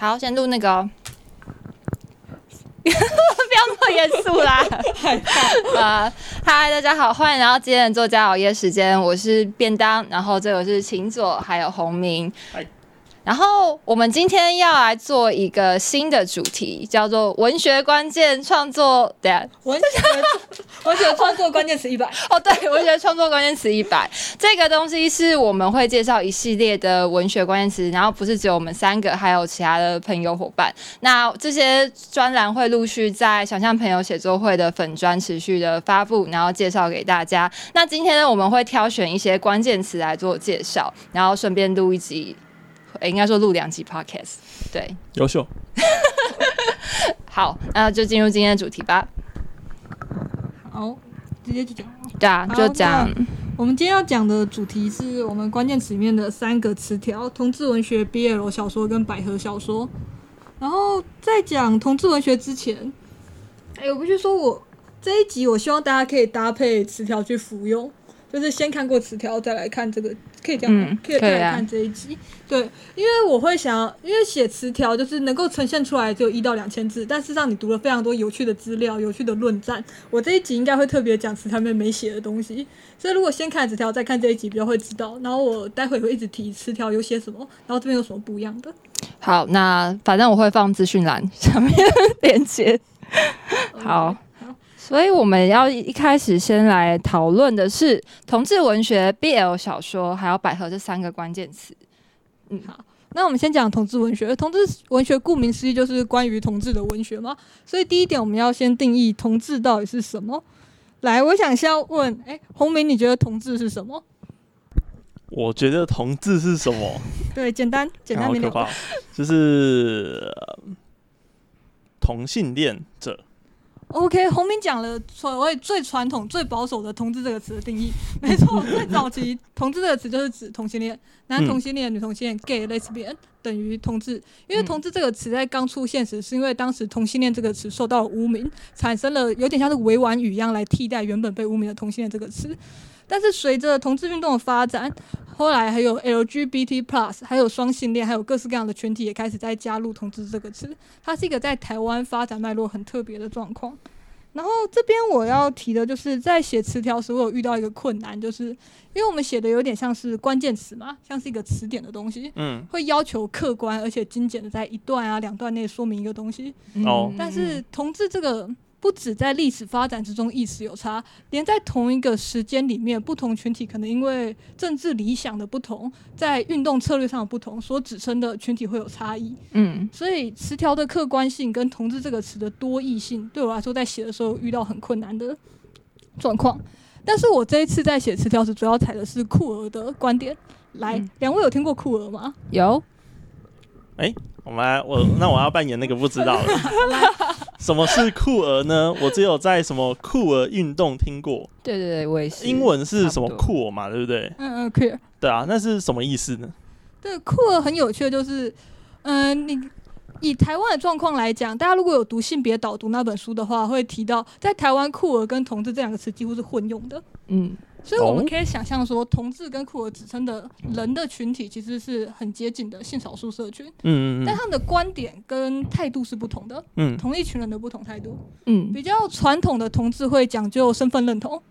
好，先录那个、哦，不要那么严肃啦。呃，嗨，大家好，欢迎来到今天的作家熬夜时间，我是便当，然后这个是秦左，还有洪明嗨。然后我们今天要来做一个新的主题，叫做文学关键创作。等一下文学 文学创作关键词一百，哦，对，文学创作关键词一百，这个东西是我们会介绍一系列的文学关键词，然后不是只有我们三个，还有其他的朋友伙伴。那这些专栏会陆续在想象朋友写作会的粉专持续的发布，然后介绍给大家。那今天呢，我们会挑选一些关键词来做介绍，然后顺便录一集，诶应该说录两集 podcast。对，优秀。好，那就进入今天的主题吧。好，直接就讲。对啊，就讲。我们今天要讲的主题是我们关键词里面的三个词条：同志文学、BL 小说跟百合小说。然后在讲同志文学之前，哎、我必须说我这一集我希望大家可以搭配词条去服用，就是先看过词条再来看这个，可以这样吗？嗯可以再来看这一集。对，因为我会想要，因为写词条就是能够呈现出来只有一到两千字，但事实上你读了非常多有趣的资料、有趣的论战。我这一集应该会特别讲词条里面没写的东西，所以如果先看词条再看这一集，比较会知道。然后我待会会一直提词条有写什么，然后这边有什么不一样的。好，那反正我会放资讯栏上面链接。好好，所以我们要一开始先来讨论的是同志文学、BL 小说还有百合这三个关键词。嗯，好，那我们先讲同志文学。同志文学顾名思义就是关于同志的文学嘛，所以第一点我们要先定义同志到底是什么。来，我想先要问，哎、洪明，你觉得同志是什么？我觉得同志是什么？对，简单 简单明了。就是、呃同性恋者。OK，洪明讲了所谓最传统、最保守的“同志”这个词的定义。没错，最早期“同志”这个词就是指同性恋，男同性恋、女同性恋 （gay、lesbian） 等于同志。因为“嗯同志”这个词在刚出现时，是因为当时同性恋这个词受到了污名，产生了有点像是委婉语一样来替代原本被污名的同性恋这个词。但是随着同志运动的发展，后来还有 LGBT plus，还有双性恋，还有各式各样的群体也开始在加入“同志”这个词。它是一个在台湾发展脉络很特别的状况。然后这边我要提的就是，在写词条时，我有遇到一个困难，就是因为我们写的有点像是关键词嘛，像是一个词典的东西，嗯，会要求客观而且精简的在一段啊、两段内说明一个东西。哦但是同志这个不止在历史发展之中意识有差，连在同一个时间里面，不同群体可能因为政治理想的不同，在运动策略上的不同，所指称的群体会有差异。嗯所以词条的客观性跟“同志”这个词的多义性，对我来说在写的时候遇到很困难的状况。但是我这一次在写词条时，主要采的是酷儿的观点。来嗯，两、位有听过酷儿吗？有哎我们来，我那我要扮演那个不知道的。什么是酷儿呢？我只有在什么酷儿运动听过，对对对，我也是。英文是什么酷儿嘛，对不对？嗯嗯，clear。对啊，那是什么意思呢？对，酷儿很有趣的就是，嗯、你以台湾的状况来讲，大家如果有读性别导读那本书的话，会提到在台湾酷儿跟同志这两个词几乎是混用的。嗯所以我们哦可以想象说，同志跟酷儿指称的人的群体其实是很接近的性少数社群，嗯嗯嗯但他们的观点跟态度是不同的，嗯，同一群人的不同态度。嗯比较传统的同志会讲究身份认同，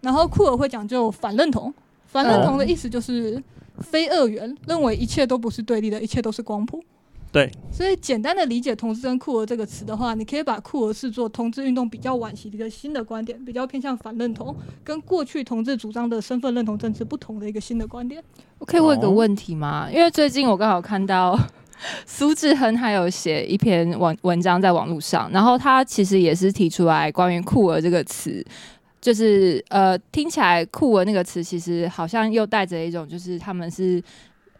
然后酷儿会讲究反认同。反认同的意思就是非二元，认为一切都不是对立的，一切都是光谱。对，所以简单的理解“同志”跟“酷儿”这个词的话，你可以把酷儿视作同志运动比较晚期的一个新的观点，比较偏向反认同，跟过去同志主张的身份认同政治不同的一个新的观点。我可以问个哦问题吗？因为最近我刚好看到苏志恒还有写一篇网文章在网络上，然后他其实也是提出来关于酷儿这个词，就是呃听起来酷儿那个词其实好像又带着一种就是他们是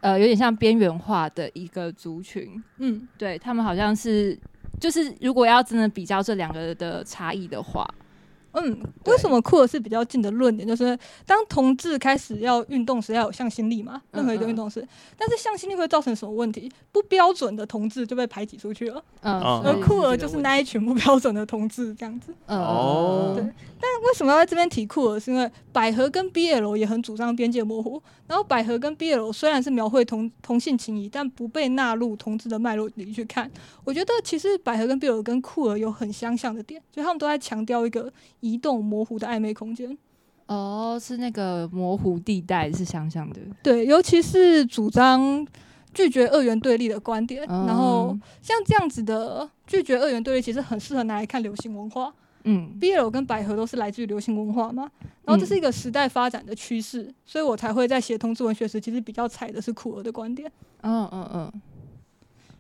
呃有点像边缘化的一个族群，嗯，对他们好像是就是如果要真的比较这两个的差异的话，嗯，为什么酷儿是比较近的论点？就是当同志开始要运动时，要有向心力嘛，任何一个运动时，但是向心力会造成什么问题？不标准的同志就被排挤出去了，而酷儿就是那一群不标准的同志这样子。嗯哦嗯嗯为什么要在这边提酷儿？是因为百合跟 BL 也很主张边界模糊，然后百合跟 BL 虽然是描绘同同性情谊，但不被纳入同志的脉络里去看。我觉得其实百合跟 BL 跟酷儿有很相像的点，就他们都在强调一个移动模糊的暧昧空间。哦，是那个模糊地带是相像的，对，尤其是主张拒绝二元对立的观点，嗯然后像这样子的拒绝二元对立，其实很适合拿来看流行文化。嗯 BL 跟百合都是来自于流行文化嘛，然后这是一个时代发展的趋势，所以我才会在写同志文学时，其实比较踩的是苦儿的观点。嗯嗯嗯，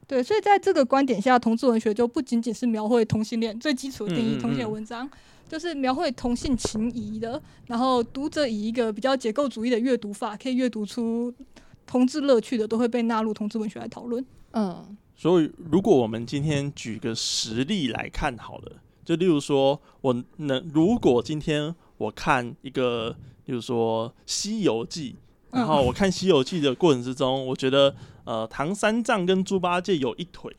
对，所以在这个观点下，同志文学就不仅仅是描绘同性恋最基础的定义嗯嗯嗯同性恋文章，就是描绘同性情谊的。然后读者以一个比较结构主义的阅读法，可以阅读出同志乐趣的，都会被纳入同志文学来讨论。嗯所以，如果我们今天举个实例来看好了，就例如说，我能如果今天我看一个，例如说《西游记》，然后我看《西游记》的过程之中，我觉得呃，唐三藏跟猪八戒有一腿，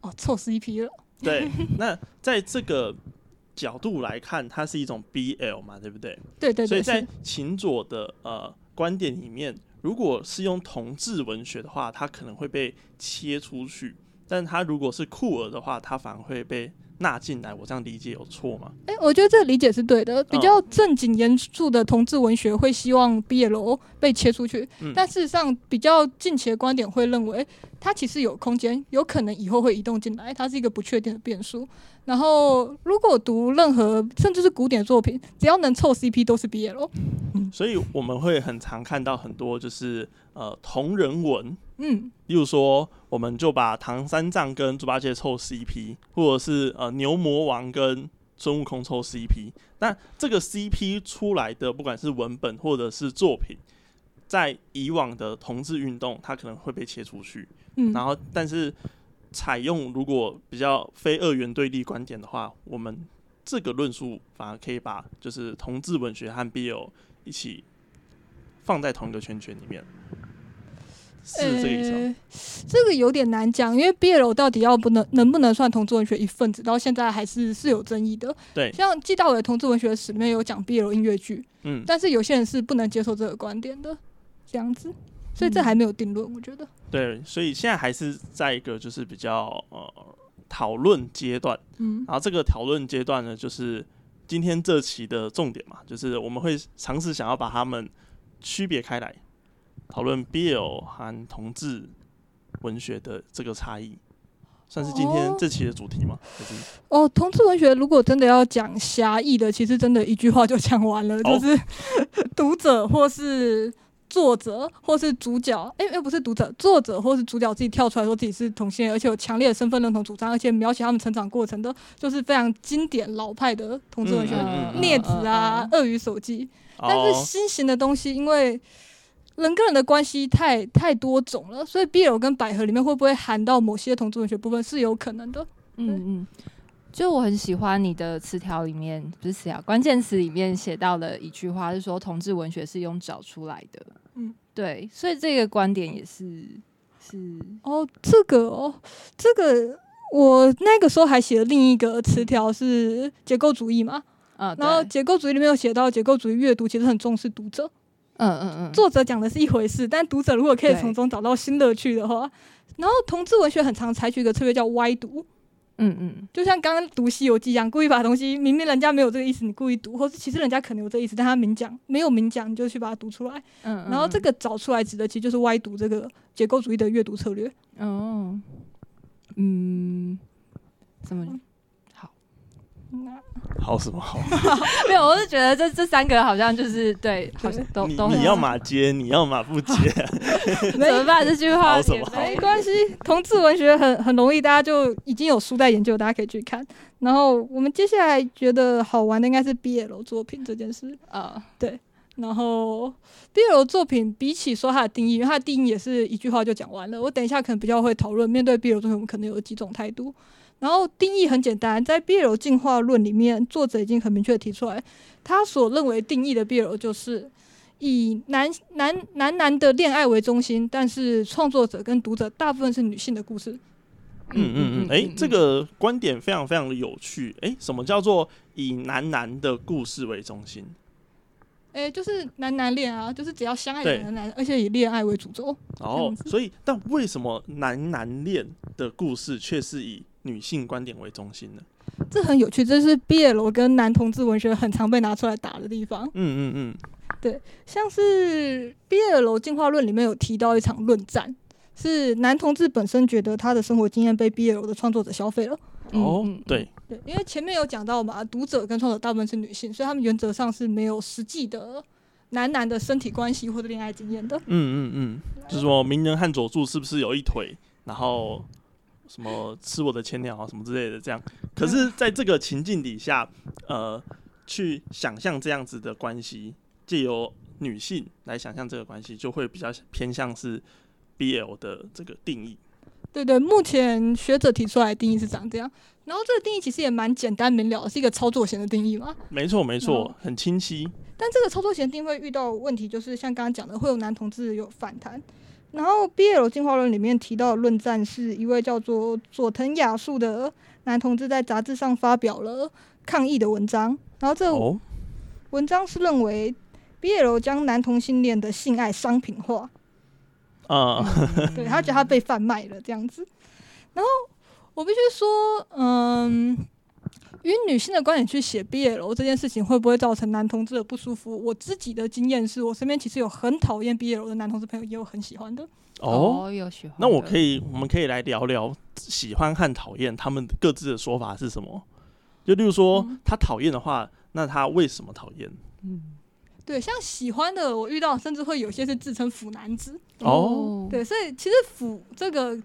哦，凑 CP 了。对，那在这个角度来看，它是一种 BL 嘛，对不对？对对对，所以在秦佐的呃观点里面，如果是用同志文学的话，它可能会被切出去；但它如果是酷儿的话，它反而会被纳进来。我这样理解有错吗？哎、我觉得这个理解是对的。比嗯较正经严肃的同志文学会希望 BL 被切出去，嗯但事实上比较近期的观点会认为，它其实有空间，有可能以后会移动进来，它是一个不确定的变数。然后，如果读任何甚至是古典作品，只要能凑 CP 都是 BL。所以我们会很常看到很多就是呃同人文，嗯，例如说，我们就把唐三藏跟猪八戒凑 CP，或者是呃牛魔王跟孙悟空凑 CP。那这个 CP 出来的，不管是文本或者是作品，在以往的同志运动，它可能会被切出去。嗯，然后，但是采用如果比较非二元对立观点的话，我们这个论述反而可以把就是同志文学和 BL 一起放在同一个圈圈里面，是这个意思吗？呃这个有点难讲，因为 BL 到底要不能能不能算同志文学一份子，到现在还是是有争议的。对，像季大伟同志文学史里面有讲 BL 音乐剧，嗯，但是有些人是不能接受这个观点的，这样子，所以这还没有定论，我觉得。对，所以现在还是在一个就是比较呃讨论阶段，嗯然后这个讨论阶段呢，就是今天这期的重点嘛，就是我们会尝试想要把他们区别开来，讨论 BL 和同志文学的这个差异，算是今天哦这期的主题嘛？就是哦，同志文学如果真的要讲狭义的，其实真的一句话就讲完了，哦就是 读者或是。作者或是主角，哎、又不是读者，作者或是主角自己跳出来说自己是同性恋，而且有强烈的身份认同主张，而且描写他们成长过程的，就是非常经典老派的同志文学，镊子啊、鳄鱼手记，但是哦，新型的东西，因为人跟人的关系太太多种了，所以 BL 跟百合里面会不会含到某些同志文学部分是有可能的。嗯嗯，就我很喜欢你的词条里面，不是词条，关键词里面写到了一句话是说，同志文学是用找出来的。嗯，对，所以这个观点也是是。哦，这个哦，这个我那个时候还写了另一个词条是结构主义嘛，嗯，然后结构主义里面有写到，结构主义阅读其实很重视读者，嗯嗯嗯，作者讲的是一回事，但读者如果可以从中找到新乐趣的话，然后同志文学很常采取一个策略叫歪读，嗯嗯就像刚刚读《西游记》一样，故意把东西明明人家没有这个意思，你故意读，或是其实人家可能有这个意思，但他明讲没有明讲，你就去把它读出来。嗯，然后这个找出来指的其实就是歪读这个结构主义的阅读策略。哦，嗯，怎么好？那好什么好？没有，我是觉得这这三个好像就是对，好像都你都你要嘛接，你要嘛不接，怎么办？这句话好什么也没关系，同志文学很很容易，大家就已经有书在研究，大家可以去看。然后我们接下来觉得好玩的应该是 BL 作品这件事。啊，对，然后 BL 作品比起说它的定义，因为它的定义也是一句话就讲完了。我等一下可能比较会讨论，面对 BL 作品，我们可能有几种态度。然后定义很简单，在 BL 进化论里面，作者已经很明确提出来，他所认为定义的 BL 就是以男男男男的恋爱为中心，但是创作者跟读者大部分是女性的故事。嗯嗯嗯，哎、这个观点非常非常的有趣。哎、什么叫做以男男的故事为中心？诶，就是男男恋啊，就是只要相爱的对男男，而且以恋爱为主轴。哦所以但为什么男男恋的故事却是以女性观点为中心的？这很有趣，这是 BL 跟男同志文学很常被拿出来打的地方。嗯嗯嗯，对像是 BL 进化论里面有提到一场论战，是男同志本身觉得他的生活经验被 BL 的创作者消费了。哦嗯，对，对，因为前面有讲到嘛，读者跟创作者大部分是女性，所以他们原则上是没有实际的男男的身体关系或者恋爱经验的。嗯嗯嗯，就是说鸣人和佐助是不是有一腿，然后什么吃我的千鸟啊什么之类的这样。可是在这个情境底下，呃，去想象这样子的关系，借由女性来想象这个关系，就会比较偏向是 BL 的这个定义。对对，目前学者提出来的定义是长这样，然后这个定义其实也蛮简单明了，是一个操作型的定义嘛。没错没错哦，很清晰。但这个操作型定义会遇到问题，就是像刚刚讲的，会有男同志有反弹。然后 BL 进化论里面提到的论战是一位叫做佐藤雅树的男同志在杂志上发表了抗议的文章，然后这文章是认为 BL 将男同性恋的性爱商品化，啊、对他觉得他被贩卖了这样子。然后我必须说，嗯，以女性的观点去写 BL 这件事情，会不会造成男同志的不舒服？我自己的经验是我身边其实有很讨厌 BL 的男同志朋友，也有很喜欢的。哦，哦，有喜欢。那我可以，我们可以来聊聊喜欢和讨厌他们各自的说法是什么。就例如说，嗯他讨厌的话，那他为什么讨厌？嗯对，像喜欢的，我遇到甚至会有些是自称腐男子。哦，对，所以其实腐这个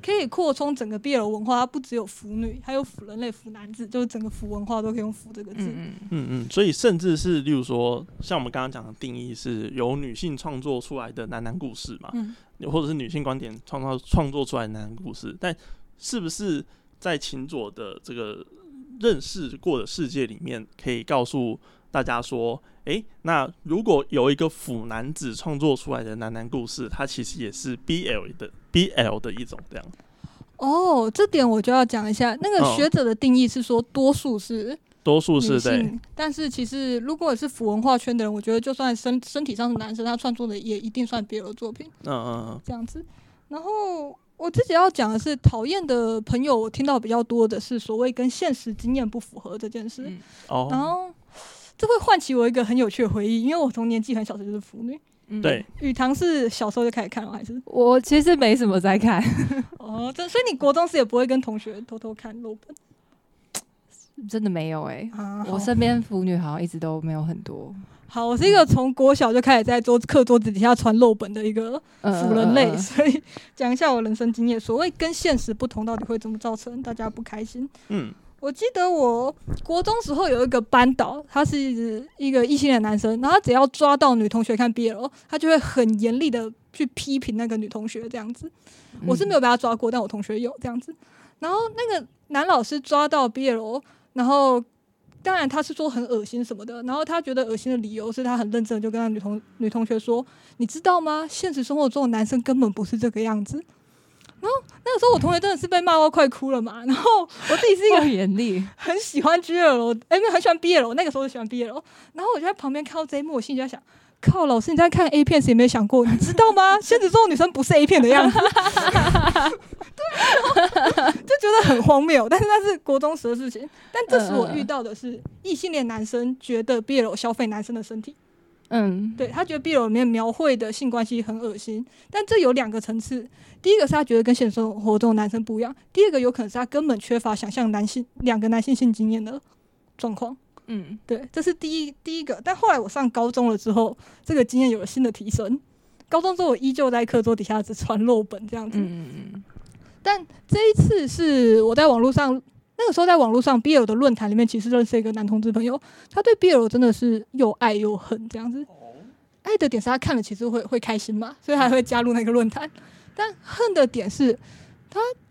可以扩充整个 BL 文化，它不只有腐女，还有腐人类、腐男子，就是整个腐文化都可以用“腐”这个字。嗯嗯嗯。嗯，所以甚至是例如说，像我们刚刚讲的定义是由女性创作出来的男男故事嘛，嗯，或者是女性观点创造创作出来的男男故事，但是不是在秦佐的这个认识过的世界里面，可以告诉大家说，诶，那如果有一个腐男子创作出来的男男故事，它其实也是 BL 的 BL 的一种这样。哦，这点我就要讲一下。那个哦学者的定义是说，多数是多数是女对，性，但是其实如果是腐文化圈的人，我觉得就算身身体上是男生，他创作的也一定算 BL 作品嗯嗯嗯，这样子。然后我自己要讲的是，讨厌的朋友，我听到比较多的是所谓跟现实经验不符合这件事。嗯然哦，后这会唤起我一个很有趣的回忆，因为我从年纪很小时就是腐女。嗯对，雨堂是小时候就开始看了，还是？我其实没什么在看，哦，这所以你国中时也不会跟同学偷偷看漏本真的没有哎、啊？我身边腐女好像一直都没有很多。好，我是一个从国小就开始在桌课桌子底下传漏本的一个嗯腐人类，所以讲一下我人生经验。所谓跟现实不同，到底会怎么造成大家不开心？嗯我记得我国中时候有一个班导，他是一个异性恋男生，然后他只要抓到女同学看 BL，他就会很严厉的去批评那个女同学这样子。我是没有被他抓过，但我同学有这样子。然后那个男老师抓到 BL，然后当然他是说很恶心什么的，然后他觉得恶心的理由是他很认真的就跟他女同女同学说：“你知道吗？现实生活中的男生根本不是这个样子。”然后那个时候我同学真的是被骂到快哭了嘛，然后我自己是一个够严厉，很喜欢 GL，哎、没有很喜欢 BL，那个时候就喜欢 BL，然后我就在旁边看到这一幕，我心里就在想，靠，老师你在看 A 片时有没有想过，你知道吗？现实中的女生不是 A 片的样子，对，就觉得很荒谬，但是那是国中时的事情，但这时我遇到的是异性恋男生觉得 BL 消费男生的身体，嗯，对他觉得 BL 里面描绘的性关系很恶心，但这有两个层次。第一个是他觉得跟现实生活中的男生不一样，第二个有可能是他根本缺乏想象男性两个男性性经验的状况。嗯对，这是第一第一个。但后来我上高中了之后，这个经验有了新的提升。高中之后，我依旧在课桌底下只传漏本这样子。嗯嗯但这一次是我在网络上，那个时候在网络上 BL 的论坛里面，其实认识一个男同志朋友，他对 BL 真的是又爱又恨这样子。爱的点是他看了其实会会开心嘛，所以他还会加入那个论坛。但恨的点是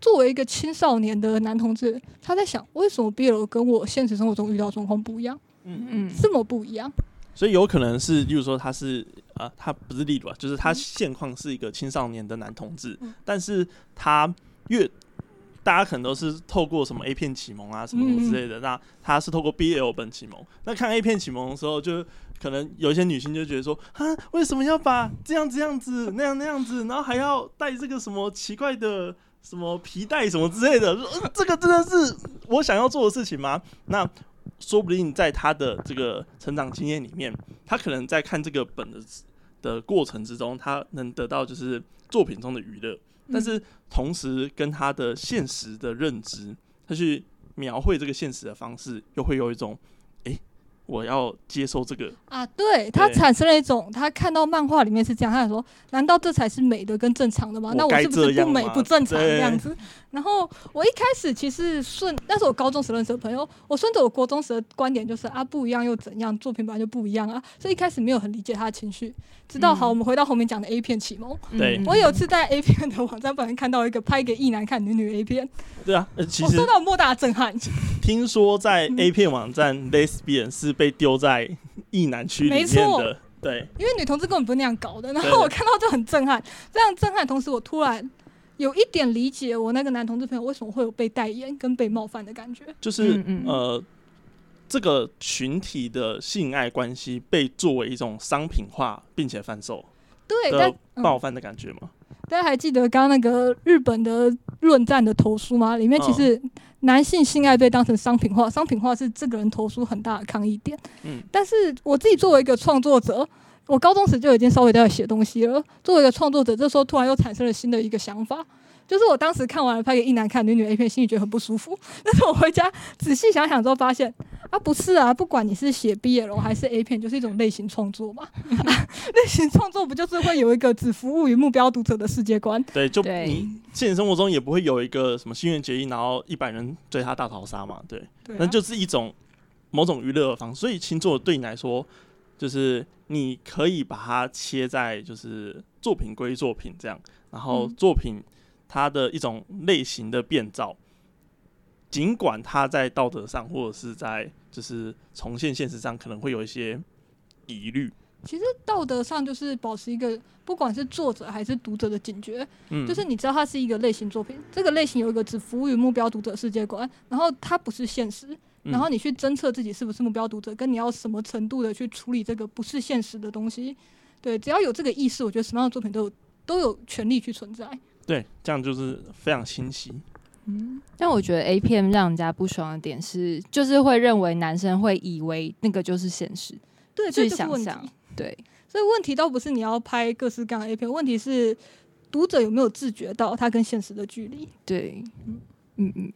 作为一个青少年的男同志，他在想为什么 BL 跟我现实生活中遇到状况不一样，嗯，嗯，这么不一样？所以有可能是，例如说他是啊，他不是例如啊，就是他现况是一个青少年的男同志，嗯但是他越大家可能都是透过什么 A 片启蒙啊，什么什么之类的，那他是透过 BL 本启蒙。那看 A 片启蒙的时候，就可能有一些女性就觉得说，啊，为什么要把这样这样子那样那样子，然后还要带这个什么奇怪的什么皮带什么之类的，这个真的是我想要做的事情吗？那说不定在他的这个成长经验里面，他可能在看这个本的的过程之中，他能得到就是作品中的娱乐，但是同时跟他的现实的认知，他去描绘这个现实的方式，又会有一种，我要接受这个，啊，对他产生了一种，他看到漫画里面是这样，他想说，难道这才是美的跟正常的吗？那我是不是不美不正常对这样子？然后我一开始其实顺，那是我高中时认识的朋友，我顺着我国中时的观点就是啊，不一样又怎样，作品本来就不一样啊，所以一开始没有很理解他的情绪，直到好，嗯我们回到后面讲的 A 片启蒙，对。嗯我有次在 A 片的网站不小心看到一个拍给异男看女女 A 片，对啊，呃，其实我受到莫大的震撼。听说在嗯。A 片网站 Lesbian 是被丢在异男区里面的，对，因为女同志根本不是那样搞的。然对。后我看到就很震撼，非常震撼。同时，我突然有一点理解我那个男同志朋友为什么会有被代言跟被冒犯的感觉。就是、嗯嗯呃，这个群体的性爱关系被作为一种商品化并且贩售对，的但、嗯、冒犯的感觉吗？大家还记得刚刚那个日本的论战的投书吗？里面其实男性性爱被当成商品化，商品化是这个人投书很大的抗议点。嗯，但是我自己作为一个创作者，我高中时就已经稍微在写东西了。作为一个创作者，这时候突然又产生了新的一个想法，就是我当时看完了拍给一男看女女 A 片，心里觉得很不舒服。但是我回家仔细想想之后，发现啊，不是啊，不管你是写 BL 还是 A 片，就是一种类型创作嘛。类型创作不就是会有一个只服务于目标读者的世界观？对，就你现实生活中也不会有一个什么心愿结衣，然后一百人追他大逃杀嘛，对，那就是一种某种娱乐的方式。所以星座对你来说，就是你可以把它切在就是作品归作品这样，然后嗯。作品它的一种类型的变造，尽管它在道德上或者是在就是重现现实上可能会有一些疑虑，其实道德上就是保持一个，不管是作者还是读者的警觉，嗯，就是你知道它是一个类型作品，这个类型有一个只服务于目标读者世界观，然后它不是现实，嗯然后你去侦测自己是不是目标读者，跟你要什么程度的去处理这个不是现实的东西。对，只要有这个意识，我觉得什么样的作品都有都有权利去存在。对，这样就是非常清晰。嗯，但我觉得 A 片让人家不爽的点是，就是会认为男生会以为那个就是现实，对，去这就是问题。想象。对，所以问题倒不是你要拍各式各样的 A 片，问题是读者有没有自觉到它跟现实的距离。对，嗯嗯嗯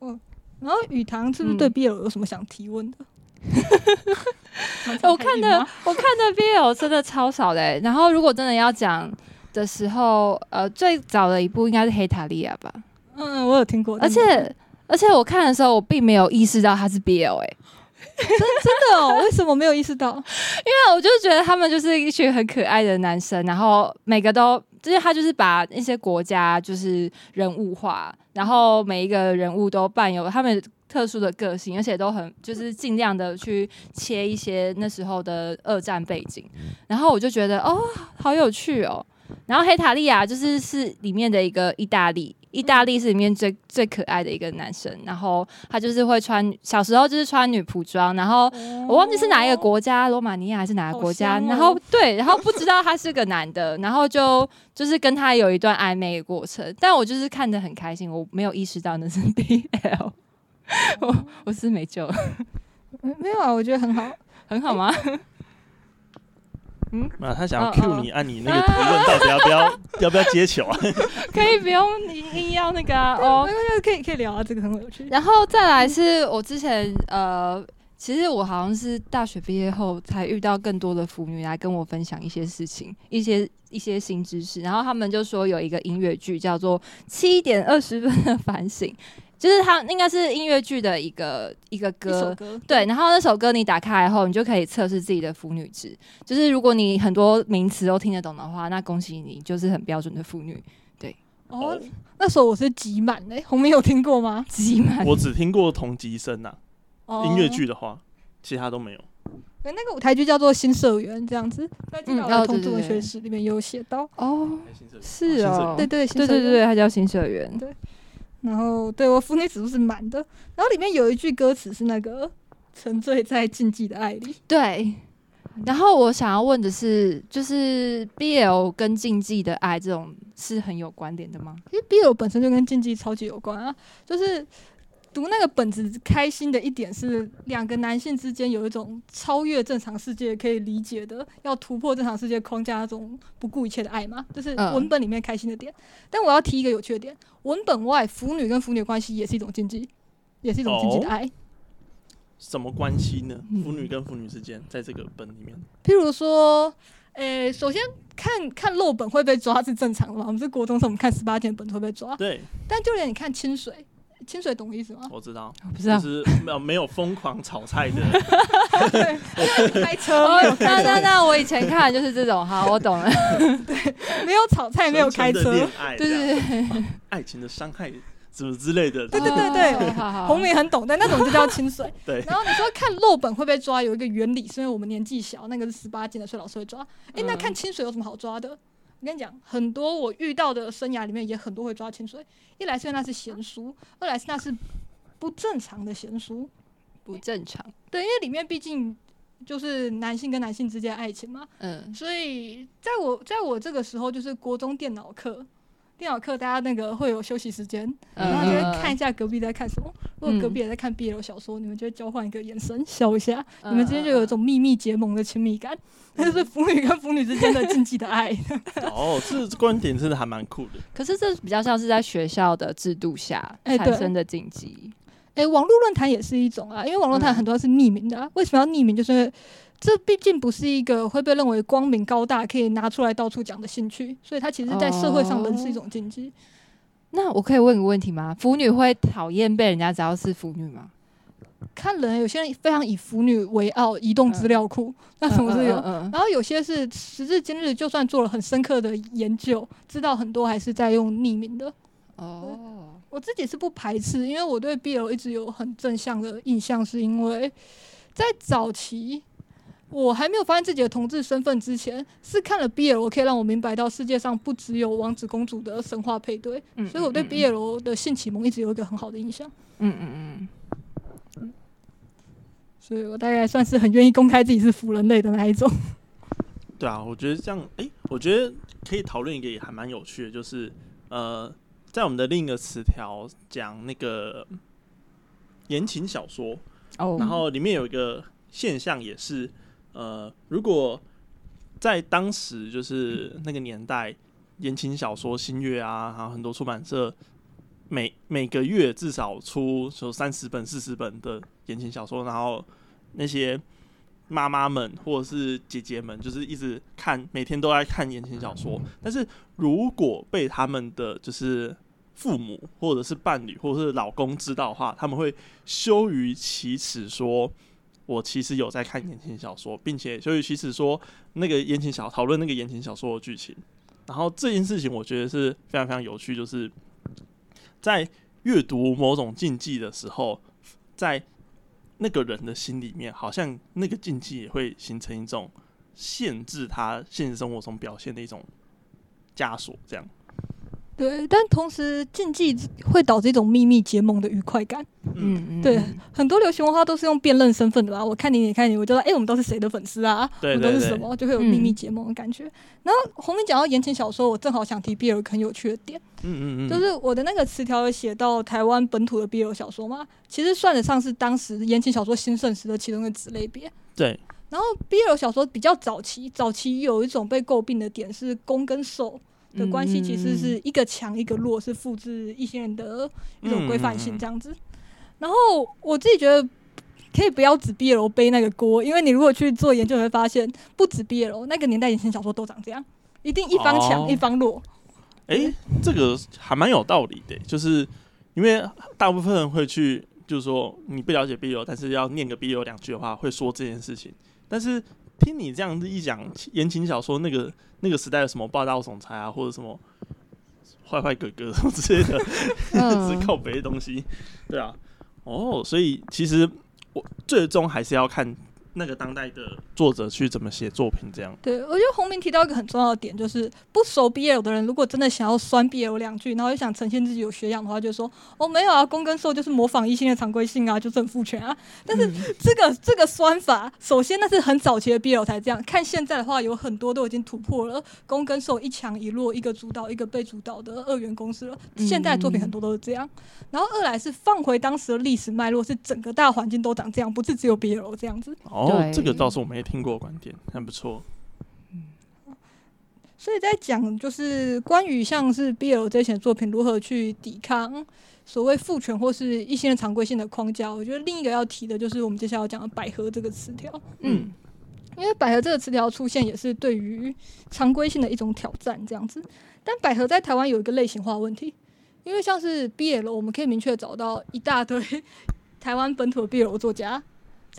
嗯，然后雨堂是不是对嗯。BL 有什么想提问的？我看的我看的 BL 真的超少的欸、然后如果真的要讲的时候，呃，最早的一部应该是《黑塔利亚》吧。嗯，我有听过，而且而且我看的时候，我并没有意识到它是 BL 哎、真的哦，为什么没有意识到？因为我就觉得他们就是一群很可爱的男生，然后每个都就是他就是把一些国家就是人物化，然后每一个人物都伴有他们特殊的个性，而且都很就是尽量的去切一些那时候的二战背景，然后我就觉得哦，好有趣哦。然后黑塔利亚就是是里面的一个意大利，意大利是里面最最可爱的一个男生，然后他就是会穿小时候就是穿女仆装，然后我忘记是哪一个国家，罗马尼亚还是哪个国家，哦然后对，然后不知道他是个男的，然后就就是跟他有一段暧昧的过程，但我就是看得很开心，我没有意识到那是 BL，我我是没救了，嗯没有啊，我觉得很好。很好吗？那他想要哦 cue 哦你，按你那个提问到底要不要 要不要接球啊？可以不用硬硬要那个啊 哦可以可以聊啊，这个很有趣。然后再来是我之前呃，其实我好像是大学毕业后才遇到更多的腐女来跟我分享一些事情，一些一些新知识。然后他们就说有一个音乐剧叫做《七点二十分的反省》，就是它应该是音乐剧的一个一个歌。歌，对，然后那首歌你打开来后，你就可以测试自己的腐女值。就是如果你很多名词都听得懂的话，那恭喜你，就是很标准的腐女。对哦，那时候我是挤满诶，红明有听过吗？挤满我只听过同级生呐、哦音乐剧的话，其他都没有。对，那个舞台剧叫做《新社员》这样子，在嗯金岛的同哦对对对志文学史里面有写到。哦，是新社哦，对对对对对对，它叫新社员。然后对我腐女指数是满的，然后里面有一句歌词是那个“沉醉在禁忌的爱里对，然后我想要问的是，就是 BL 跟禁忌的爱这种是很有关联的吗？”，因为 BL 本身就跟禁忌超级有关啊，就是。读那个本子开心的一点是，两个男性之间有一种超越正常世界可以理解的，要突破正常世界框架那种不顾一切的爱嘛，就是嗯文本里面开心的点。但我要提一个有趣的点，文本外腐女跟腐女关系也是一种禁忌，也是一种禁忌的哦爱。什么关系呢？嗯腐女跟腐女之间，在这个本里面，譬如说，诶、首先看看漏本会被抓是正常的嘛？我们是国中生，我们看十八件本子会被抓。对但就连你看清水，清水懂我意思吗？我知道，不知道。就是没有没有疯狂炒菜的，开车哦没有，那那那我以前看的就是这种，好，我懂了。对没有炒菜，没有开车对对对，爱情的伤害什么之类的，对对对对红明很懂，但那种就叫清水。对然后你说看漏本会被抓，有一个原理，是因为我们年纪小，那个是十八禁的，所以老师会抓。诶，那嗯看清水有什么好抓的？我跟你讲，很多我遇到的生涯里面也很多会抓清水，一来是因为那是闲书，二来是那是不正常的闲书。不正常。对，因为里面毕竟就是男性跟男性之间的爱情嘛，嗯，所以在我在我这个时候，就是国中电脑课，电脑课大家那个会有休息时间，然后就会看一下隔壁在看什么。如果隔壁也在看 BL 小说，你们就会交换一个眼神，笑一下，你们之间就有一种秘密结盟的亲密感，那就是腐女跟腐女之间的禁忌的爱。哦，这这观点真的还蛮酷的。可是这比较像是在学校的制度下哎对产生的禁忌。诶，网络论坛也是一种啊，因为网络论坛嗯很多是匿名的、啊。为什么要匿名？就是因为这毕竟不是一个会被认为光明高大、可以拿出来到处讲的兴趣，所以它其实在社会上仍是一种禁忌。那我可以问个问题吗？腐女会讨厌被人家知道是腐女吗？看人，有些人非常以腐女为傲，移动资料库，那种是有。嗯嗯嗯然后有些是时至今日，就算做了很深刻的研究，知道很多还是在用匿名的。哦，我自己是不排斥，因为我对 BL 一直有很正向的印象，是因为在早期我还没有发现自己的同志身份之前，是看了 BL 可以让我明白到世界上不只有王子公主的神话配对，嗯所以我对 BL 的性启蒙一直有一个很好的印象，嗯。嗯嗯，所以我大概算是很愿意公开自己是腐人类的那一种。对啊，我觉得这样，诶，我觉得可以讨论一个也还蛮有趣的，就是呃，在我们的另一个词条讲那个言情小说，哦，然后里面有一个现象也是，呃，如果在当时就是那个年代，言情小说新月啊，还有很多出版社每每个月至少出有三十本、四十本的言情小说，然后那些妈妈们或者是姐姐们，就是一直看，每天都在看言情小说。但是如果被他们的就是父母或者是伴侣或者是老公知道的话，他们会羞于启齿说。我其实有在看言情小说，并且所以其实说那个言情小讨论那个言情小说的剧情。然后这件事情我觉得是非常非常有趣，就是在阅读某种禁忌的时候，在那个人的心里面，好像那个禁忌也会形成一种限制他现实生活中表现的一种枷锁，这样。对，但同时禁忌会导致一种秘密结盟的愉快感。嗯嗯，对嗯很多流行文化都是用辨认身份的吧？我看你，你看你，我就知道，哎、我们都是谁的粉丝啊？对我们都是什么，就会有秘密结盟的感觉。然后红明讲到言情小说，我正好想提 BL 很有趣的点，嗯嗯嗯，就是我的那个词条有写到台湾本土的 BL 小说嘛，其实算得上是当时言情小说兴盛时的其中一个子类别。对，然后 BL 小说比较早期，早期有一种被诟病的点是攻跟受的关系，其实是一个强一个弱，是复制一些人的一种规范性这样子。然后我自己觉得。可以不要只 BL 背那个锅，因为你如果去做研究，你会发现不止 BL 那个年代言情小说都长这样，一定一方强、哦一方弱。诶，这个还蛮有道理的，就是因为大部分人会去，就是说你不了解 BL，但是要念个 BL 两句的话，会说这件事情。但是听你这样子一讲，言情小说那个那个时代有什么霸道总裁啊，或者什么坏坏哥哥什么之类的，嗯。只靠别的东西，对啊，哦，所以其实我最终还是要看那个当代的作者去怎么写作品，这样。对，我觉得洪明提到一个很重要的点，就是不熟 BL 的人，如果真的想要酸 BL 两句，然后又想呈现自己有学养的话，就说哦没有啊，攻跟受就是模仿异性的常规性啊，就是很父权啊。但是这个这个酸法，首先那是很早期的 BL 才这样，看现在的话，有很多都已经突破了攻跟受一强一弱，一个主导一个被主导的二元公式了。嗯现在的作品很多都是这样。然后二来是放回当时的历史脉络，是整个大环境都长这样，不是只有 BL 这样子。哦，对这个倒是我没听过的观点，很不错。所以在讲就是关于像是 BL 这些作品如何去抵抗所谓父权或是一些常规性的框架，我觉得另一个要提的就是我们接下来要讲的百合这个词条，嗯因为百合这个词条出现也是对于常规性的一种挑战这样子。但百合在台湾有一个类型化问题，因为像是 BL，我们可以明确找到一大堆 台湾本土的 BL 作家，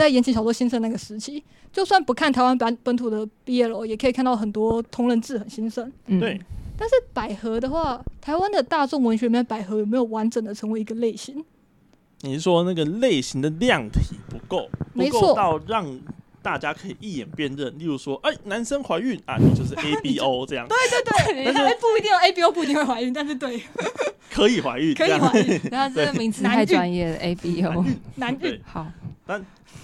在言情小说兴盛那个时期，就算不看台湾本本土的 BL，也可以看到很多同人志很兴盛。嗯对，但是百合的话，台湾的大众文学里面，百合有没有完整的成为一个类型？你是说那个类型的量体不够，不够没错到让大家可以一眼辨认？例如说，哎、男生怀孕啊，你就是 A B O 这样，对对对，但是不一定有 A B O 不一定会怀孕，但是对可以怀孕，可以怀孕。然后这个名词太专业了，A B O。男对孕，好，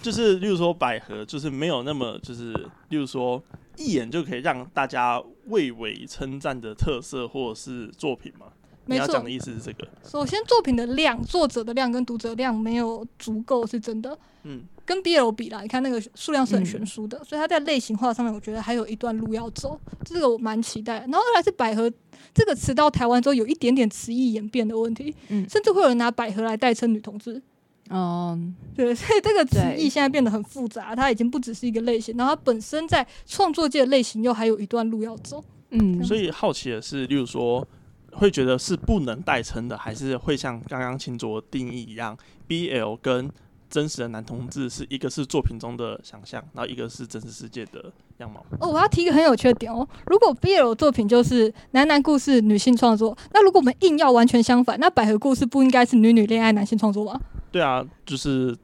就是，例如说百合，就是没有那么就是，例如说一眼就可以让大家蔚为称赞的特色或者是作品嘛？你要讲的意思是这个，首先作品的量，作者的量跟读者量没有足够是真的。嗯，跟 BL 比啦，你看那个数量是很悬殊的，所以它在类型化上面，我觉得还有一段路要走，这个我蛮期待。然后二来是百合这个词到台湾之后，有一点点词义演变的问题，嗯甚至会有人拿百合来代称女同志。嗯，对，所以这个词义对现在变得很复杂，它已经不只是一个类型，然后它本身在创作界的类型又还有一段路要走。嗯，所以好奇的是，例如说，会觉得是不能代称的，还是会像刚刚秦卓定义一样，BL 跟真实的男同志是一个是作品中的想象，然后一个是真实世界的样貌。哦，我要提一个很有趣的点哦，如果 BL 作品就是男男故事、女性创作，那如果我们硬要完全相反，那百合故事不应该是女女恋爱、男性创作吗？对啊，就是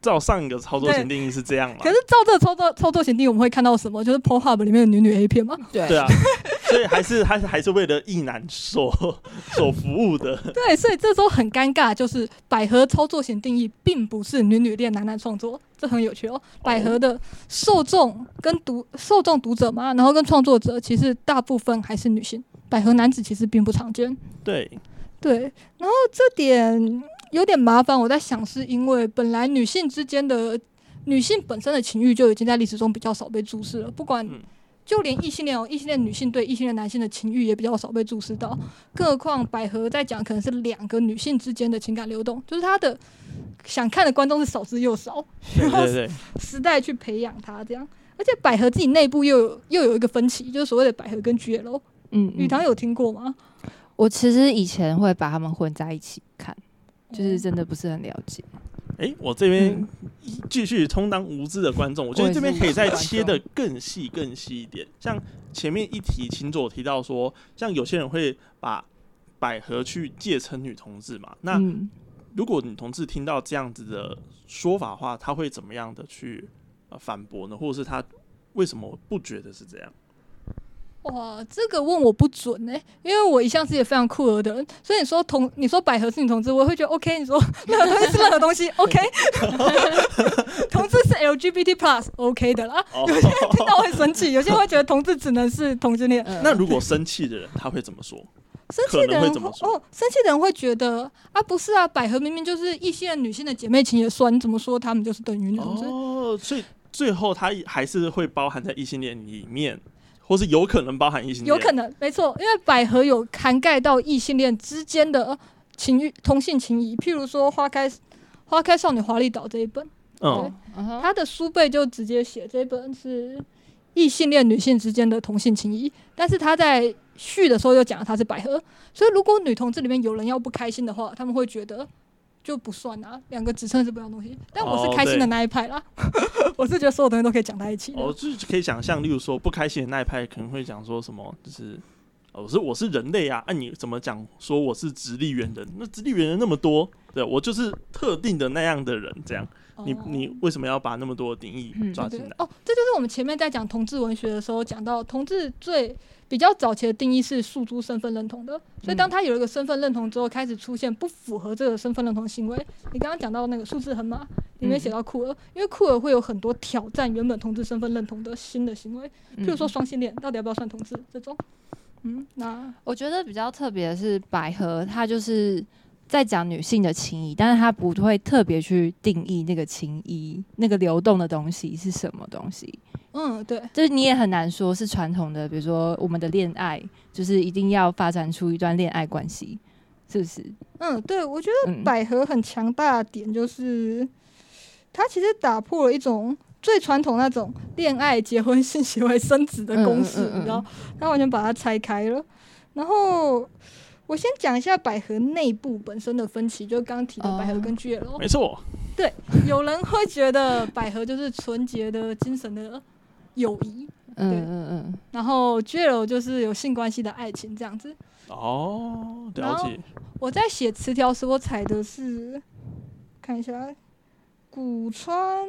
照上一个操作型定义是这样嘛可？是照这个操作操作型定义，我们会看到什么？就是 p o Hub 里面的女女 A 片吗？对对啊，所以还是还是还是为了异男所所服务的。对，所以这时候很尴尬，就是百合操作型定义并不是女女恋男男创作，这很有趣哦。百合的受众跟读受众读者嘛，然后跟创作者其实大部分还是女性，百合男子其实并不常见。对，对，然后这点有点麻烦，我在想是因为本来女性之间的女性本身的情欲就已经在历史中比较少被注视了，不管嗯就连异性恋哦，异性恋女性对异性恋男性的情欲也比较少被注视到，更何况百合在讲可能是两个女性之间的情感流动，就是她的想看的观众是少之又少，对对对，时代去培养她这样。而且百合自己内部又有又有一个分歧，就是所谓的百合跟 GL。嗯，雨堂有听过吗？我其实以前会把他们混在一起看，就是真的不是很了解。哎、我这边嗯继续充当无知的观众，我觉得这边可以再切的更细、更细一点。像前面一题，秦佐提到说，像有些人会把百合去借称女同志嘛，那嗯，如果女同志听到这样子的说法的话，她会怎么样的去呃反驳呢？或者是她为什么不觉得是这样？哇，这个问我不准呢、因为我一向是一个非常酷儿的人，所以你说同你说百合是女同志，我会觉得 OK。你说任何东西是任何东西 OK，同志是 LGBT plus OK 的啦。有些人，听到会生气，有些人会觉得同志只能是同性恋。嗯那如果生气的人他会怎么说？生气的人怎么说哦，生气的人会觉得啊，不是啊，百合明明就是异性恋女性的姐妹情也算，你怎么说他们就是等于女同志？哦，所以最后他还是会包含在异性恋里面，或是有可能包含异性恋，有可能，没错，因为百合有涵盖到异性恋之间的情欲、同性情谊，譬如说《花开花开少女华丽岛》这一本，嗯，嗯哼。它的书背就直接写这本是异性恋女性之间的同性情谊，但是他在序的时候又讲了它是百合，所以如果女同志里面有人要不开心的话，他们会觉得。就不算啊，两个职称是不一样东西。但我是哦开心的那一派啦，我是觉得所有东西都可以讲在一起的。哦，就是可以想象，例如说不开心的那一派可能会讲说什么，就是哦我是我是人类啊，啊你怎么讲说我是直立猿人？那直立猿人那么多，对我就是特定的那样的人，这样你哦你为什么要把那么多定义嗯抓进来？对哦，这就是我们前面在讲同志文学的时候讲到，同志最比较早期的定义是诉诸身份认同的，所以当他有一个身份认同之后，开始出现不符合这个身份认同的行为。你刚刚讲到那个数字很马里面写到酷儿，因为酷儿会有很多挑战原本同志身份认同的新的行为，譬如说双性恋到底要不要算同志这种。嗯，那我觉得比较特别的是百合，它就是在讲女性的情谊，但是它不会特别去定义那个情谊那个流动的东西是什么东西。嗯，对，就是你也很难说是传统的，比如说我们的恋爱，就是一定要发展出一段恋爱关系，是不是？嗯，对，我觉得嗯，百合很强大的点就是，它其实打破了一种最传统那种恋爱、结婚、性行为、生子的公式，你知道，它完全把它拆开了。然后我先讲一下百合内部本身的分歧，就是刚刚提的百合哦。跟 GL。没错，对有人会觉得百合就是纯洁的精神的友谊，嗯对。嗯嗯，然后 GL 就是有性关系的爱情这样子。哦，然后了解，我在写词条时，我采的是看一下古川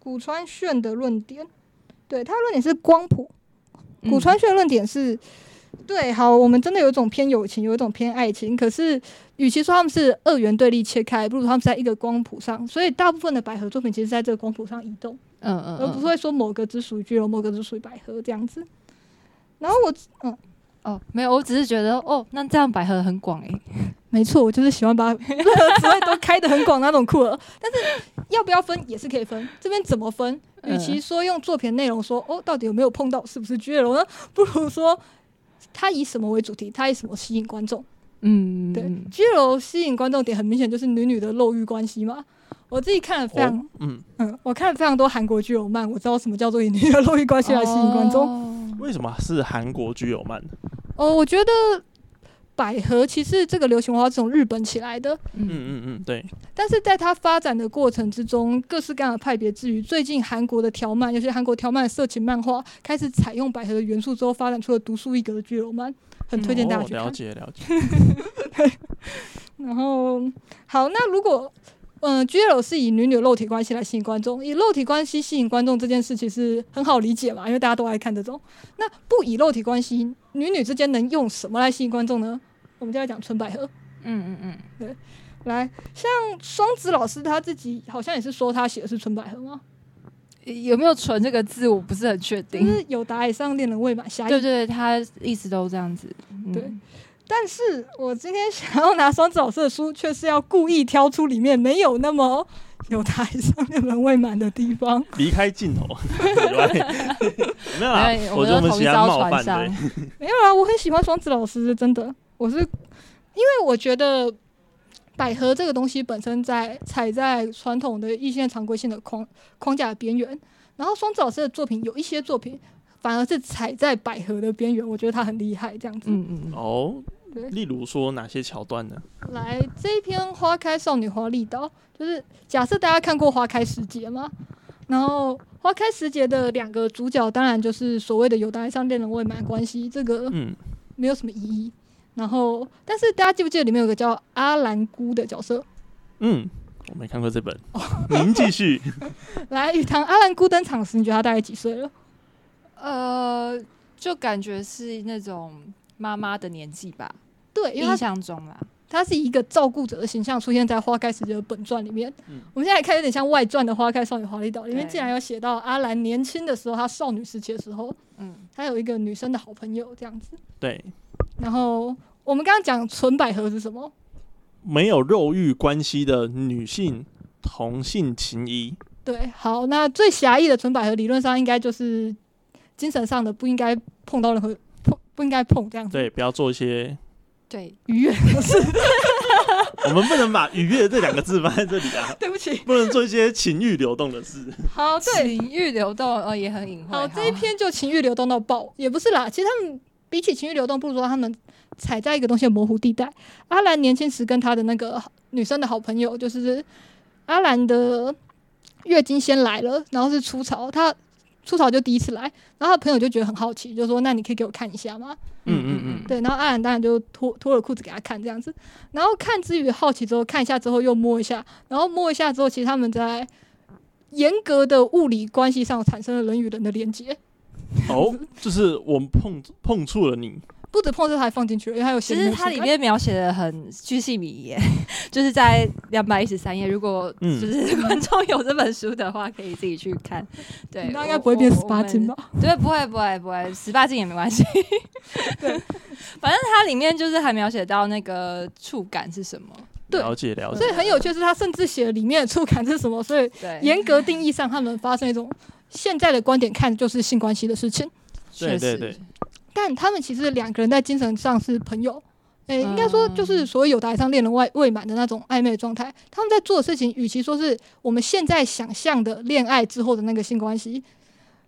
古川炫的论点，对他的论点是光谱，嗯。古川炫的论点是。对，好，我们真的有一种偏友情，有一种偏爱情。可是，与其说他们是二元对立切开，不如他们是在一个光谱上。所以，大部分的百合作品其实在这个光谱上移动，嗯嗯，而不是会说某个只属于巨龙，某个只属于百合这样子。然后我，嗯，哦，没有，我只是觉得哦，那这样百合很广诶。没错，我就是喜欢把任何 词汇都开得很广那种酷儿。但是要不要分也是可以分，这边怎么分？与嗯其说用作品内容说哦，到底有没有碰到是不是巨龙呢？不如说它以什么为主题，它以什么吸引观众。嗯，对居楼吸引观众点很明显就是女女的肉欲关系嘛。我自己看了非常，哦嗯，嗯，我看了非常多韩国剧友漫，我知道什么叫做以女女的肉欲关系来吸引观众。众。为什么是韩国居有漫？哦，我觉得百合其实这个流行文化是从日本起来的，嗯嗯嗯嗯，对，但是在它发展的过程之中，各式各样的派别之余，最近韩国的条漫，尤其韩国条漫的色情漫画开始采用百合的元素之后，发展出了独树一格的巨龙漫，很推荐大家去看。哦了解了解，然后，好，那如果嗯、呃、，GL 是以女女的肉体关系来吸引观众，以肉体关系吸引观众这件事情是很好理解嘛，因为大家都爱看这种。那不以肉体关系，女女之间能用什么来吸引观众呢？我们就来讲纯百合。嗯嗯嗯，对来，像双子老师他自己好像也是说他写的是纯百合吗？有没有“纯”这个字，我不是很确就定。是有达以上恋人未满下一对对，对他一直都这样子。嗯对但是我今天想要拿双子老师的书，却是要故意挑出里面没有那么 有台上面人未满的地方。离开镜头。没有啦，我觉得我们喜欢冒犯我们都同一艘船上，没有啊，我很喜欢双子老师，真的，我是因为我觉得百合这个东西本身在踩在传统的异性常规性的框框架的边缘，然后双子老师的作品有一些作品反而是踩在百合的边缘，我觉得他很厉害，这样子。嗯嗯嗯，哦对，例如说哪些桥段呢？来这一篇《花开少女花力道》，就是假设大家看过《花开时节》吗，然后《花开时节》的两个主角当然就是所谓的有达以上恋人未满关系，这个嗯，没有什么意义。然后，但是大家记不记得里面有个叫阿兰姑的角色？嗯，我没看过这本，您继续。来，雨堂阿兰姑登场时，你觉得他大概几岁了？呃，就感觉是那种妈妈的年纪吧，对，因为印象中啦。她是一个照顾者的形象出现在《花开时节》的本传里面。嗯我们现在看有点像外传的《花开少女华丽岛》，里面竟然有写到阿兰年轻的时候，她少女时期的时候，嗯她有一个女生的好朋友这样子。对，然后我们刚刚讲纯百合是什么？没有肉欲关系的女性同性情谊。对，好，那最狭义的纯百合理论上应该就是精神上的不应该碰到任何碰不应该碰这样子。对，不要做一些，对，愉悦的事，我们不能把愉悦这两个字放在这里啊，对不起。不能做一些情欲流动的事。好，对，情欲流动哦也很隐晦。好，这一篇就情欲流动到爆，也不是啦。其实他们比起情欲流动，不如说他们踩在一个东西的模糊地带。阿兰年轻时跟他的那个女生的好朋友，就是阿兰的月经先来了，然后是初潮，她出草就第一次来，然后他朋友就觉得很好奇，就说：“那你可以给我看一下吗嗯嗯嗯？”对，然后阿兰当然就脱脱了裤子给他看这样子，然后看之余好奇之后看一下之后又摸一下，然后摸一下之后，其实他们在严格的物理关系上产生了人与人的连接，哦，就是我们碰碰触了你，不止碰这还放进去了，因为它有其显实它里面描写的很巨细靡遗，就是在两百一十三页。如果嗯就是 观众有这本书的话，可以自己去看。对，那应该不会变十八禁？吧？对，不会不会不会，十八禁也没关系。对，反正它里面就是还描写到那个触感是什么。对了解了解所以很有趣的是，他甚至写了里面的触感是什么，所以对，严格定义上，他们发生一种现在的观点看就是性关系的事情，确实对对对，但他们其实两个人在精神上是朋友。诶、嗯应该说就是所谓有台上恋人未未满的那种暧昧的状态。他们在做的事情，与其说是我们现在想象的恋爱之后的那个性关系，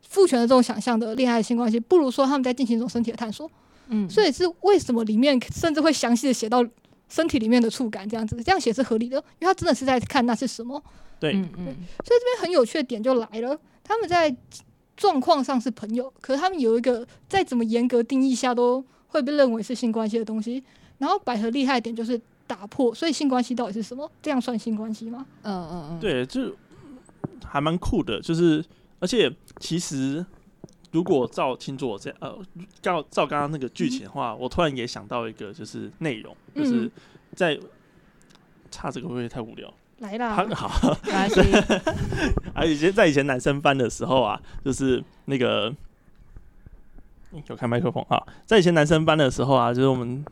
父权的这种想象的恋爱性关系，不如说他们在进行一种身体的探索。嗯，所以是为什么里面甚至会详细的写到身体里面的触感这样子，这样写是合理的，因为他真的是在看那是什么。对嗯嗯，这边很有趣的点就来了，他们在状况上是朋友，可是他们有一个再怎么严格定义下都会被认为是性关系的东西。然后百合厉害的点就是打破，所以性关系到底是什么？这样算性关系吗？嗯嗯嗯，对，就还蛮酷的，就是而且其实如果照听我这样，呃，照照刚刚那个剧情的话，我突然也想到一个就是内容，就是嗯在差这个会不会太无聊？来啦他，好，没关系。啊，以前在以前男生班的时候啊，就是那个诶有开麦克风啊，在以前男生班的时候啊，就是我们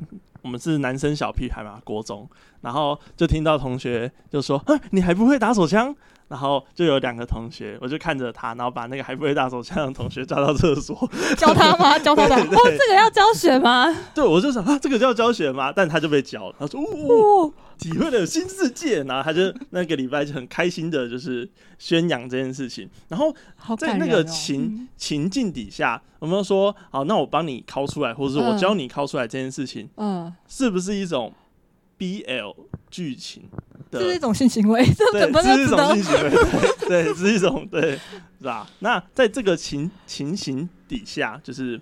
我们是男生小屁孩嘛，国中，然后就听到同学就说：“啊，你还不会打手枪？”然后就有两个同学，我就看着他，然后把那个还不会打手枪的同学抓到厕所。教他吗？教他的。哦，这个要教学吗？对，我就想啊，这个叫教学吗？但他就被教了，他说：“哦，体会了新世界。”然后他就那个礼拜就很开心的，就是宣扬这件事情。然后在那个情、情境底下，我们说好，那我帮你拷出来，或者是我嗯教你拷出来这件事情，嗯，是不是一种 BL 剧情的？这是一种性行为，这对，本本这是一种性行为，对，对是一种对，是吧？那在这个情情形底下，就是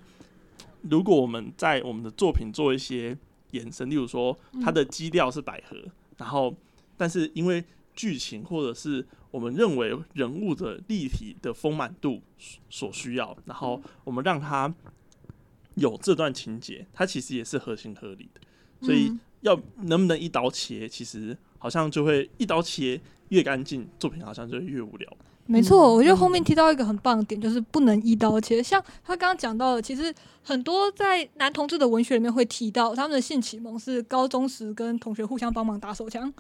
如果我们在我们的作品做一些延伸，例如说它的基调是百合，然后但是因为剧情或者是我们认为人物的立体的丰满度所需要，然后我们让它有这段情节，它其实也是合情合理的。所以嗯要能不能一刀切，其实好像就会一刀切越干净，作品好像就越无聊。没错，嗯我觉得后面提到一个很棒的点，就是不能一刀切。像他刚刚讲到的，其实很多在男同志的文学里面会提到，他们的性启蒙是高中时跟同学互相帮忙打手枪。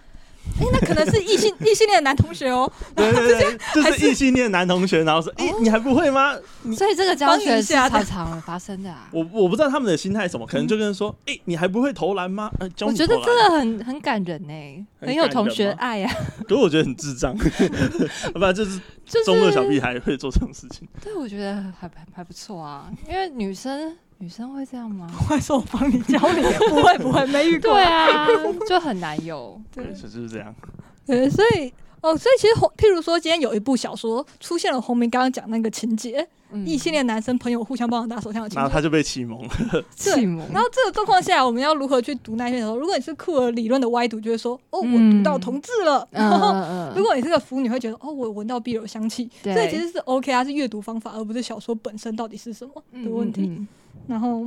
哎、那可能是异性异性恋的男同学哦。对对对，就是异性恋男同学，然后说：“哎、你还不会吗所以这个教帮你学是一下常常发生的啊？”。我我不知道他们的心态是什么，可能就跟人说：“哎、你还不会投篮吗？” 我觉得真的很很感人呢，很很有同学爱啊。可是我觉得很智障，要不然就是就是中二小屁孩会做这种事情。对，我觉得还还还不错啊，因为女生女生会这样吗？会说我帮你教 你，不会不会，没遇过。对啊，就很难有。对，就是这样。对，所以哦，所以其实红，譬如说今天有一部小说出现了红明刚刚讲那个情节，嗯异性恋男生朋友互相帮忙打手枪的情节。然后他就被启蒙了。对启蒙，然后这个状况下，我们要如何去读那一篇的时候，如果你是酷儿理论的歪读，就会说哦，我读到同志了。如果你是个腐女，会觉得哦，我闻到必有香气。对这其实是 OK 啊，是阅读方法，而不是小说本身到底是什么的问题。嗯然后，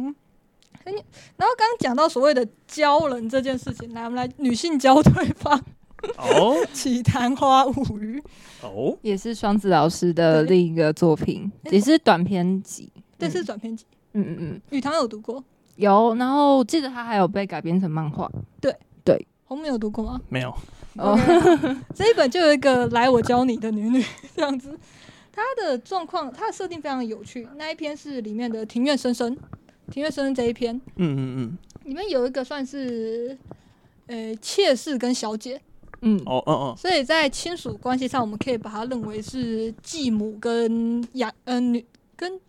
很然后刚刚讲到所谓的教人这件事情，来，我们来女性教对方哦 起昙花物语。哦，也是双子老师的另一个作品，也是短篇集。这是短篇集，嗯嗯嗯，雨堂有读过，有。然后记得他还有被改编成漫画。对对红梅有读过吗？没有，哦 这一本就有一个来我教你的女女 这样子，她的状况，他的设定非常有趣。那一篇是里面的庭院深深，庭院深深这一篇。嗯嗯嗯，里面有一个算是呃妾室跟小姐，嗯，哦哦哦，所以在亲属关系上，我们可以把它认为是继母跟养呃女跟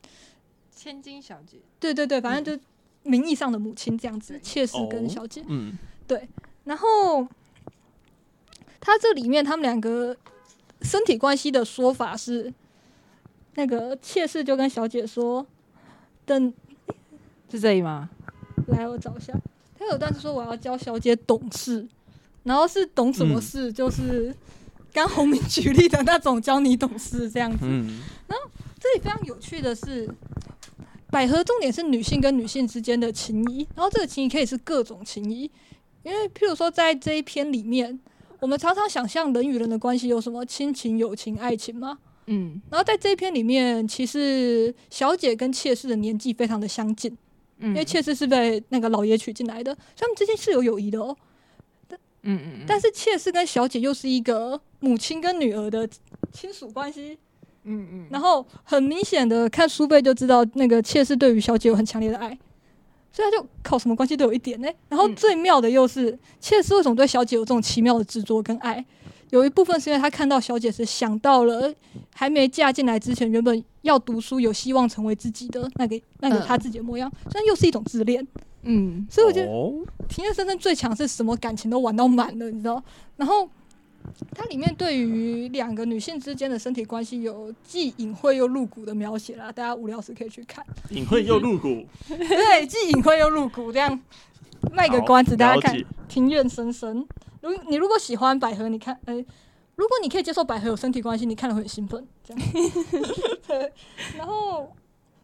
千金小姐。对对对，反正就名义上的母亲这样子，妾室跟小姐。嗯，对。然后他这里面他们两个身体关系的说法是，那个妾室就跟小姐说，等是这里吗？来我找一下，他有段是说我要教小姐懂事，然后是懂什么事，就是刚红明举例的那种教你懂事这样子。嗯，这里非常有趣的是，百合重点是女性跟女性之间的情谊，然后这个情谊可以是各种情谊，因为譬如说在这一篇里面，我们常常想象人与人的关系有什么亲情、友情、爱情吗？嗯然后在这一篇里面，其实小姐跟妾室的年纪非常的相近，嗯，因为妾室是被那个老爷娶进来的，所以他们之间是有友谊的哦。嗯嗯，但是妾室跟小姐又是一个母亲跟女儿的亲属关系，嗯嗯，然后很明显的看书背就知道，那个妾室对于小姐有很强烈的爱，所以他就靠什么关系都有一点呢。然后嗯最妙的又是，妾室为什么对小姐有这种奇妙的执着跟爱？有一部分是因为他看到小姐时想到了还没嫁进来之前，原本要读书、有希望成为自己的那个那个嗯他自己的模样，虽然又是一种自恋。嗯所以我觉得哦庭院深深最强是什么感情都玩到满了，你知道？然后它里面对于两个女性之间的身体关系有既隐晦又露骨的描写啦，大家无聊时可以去看。隐晦又露骨，对，既隐晦又露骨，这样卖个关子，大家看庭院深深。如你如果喜欢百合，你看，呃，如果你可以接受百合有身体关系，你看了会很兴奋，这样。对，然后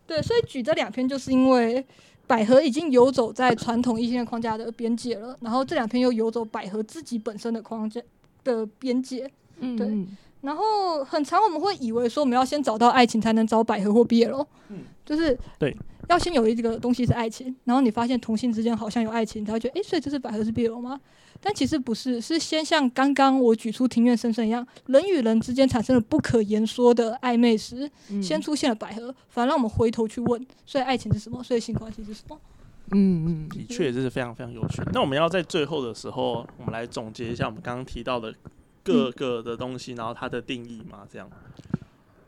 对，所以举这两篇，就是因为百合已经游走在传统异性恋框架的边界了，然后这两篇又游走百合自己本身的框架的边界。对嗯对然后很长我们会以为说我们要先找到爱情才能找百合或 BL，嗯就是对，要先有一个东西是爱情，然后你发现同性之间好像有爱情，你才会觉得诶，所以这是百合是 BL 吗？但其实不是，是先像刚刚我举出庭院深深一样，人与人之间产生了不可言说的暧昧时，嗯先出现了百合，反而让我们回头去问，所以爱情是什么？所以性关系是什么？嗯嗯的确这是非常非常有趣。那我们要在最后的时候，我们来总结一下我们刚刚提到的各个的东西，然后它的定义嘛，这样。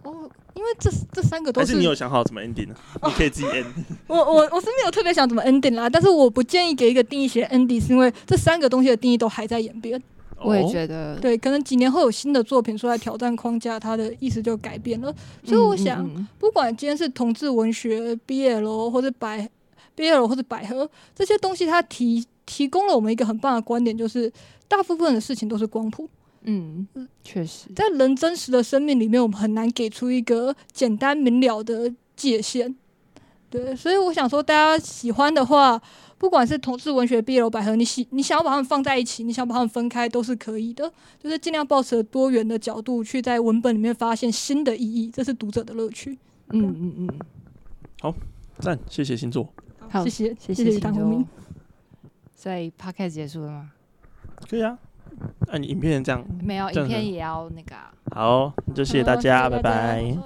哦，因为这这三个都还是是你有想好怎么 ending 呢？你可以自己 end。我我我是没有特别想怎么 ending 啦，但是我不建议给一个定义写 ending，是因为这三个东西的定义都还在演变。我也。觉得，对，可能几年后有新的作品出来挑战框架，它的意思就改变了。所以我想，嗯嗯不管今天是同志文学、BL 或者百 BL 或者百合这些东西，它提提供了我们一个很棒的观点，就是大部分的事情都是光谱。嗯嗯，确实，在人真实的生命里面，我们很难给出一个简单明了的界限。对，所以我想说，大家喜欢的话，不管是同志文学、BL、百合，你喜你想要把它们放在一起，你想把它们分开，都是可以的。就是尽量保持多元的角度，去在文本里面发现新的意义，这是读者的乐趣。嗯嗯嗯，好赞，谢谢星座，好，谢谢，谢谢谢秦总唐宏明。。所以 podcast 结束了吗？可以啊。那、你影片这样没有，影片也要那个啊。好，那就谢谢大家，拜拜。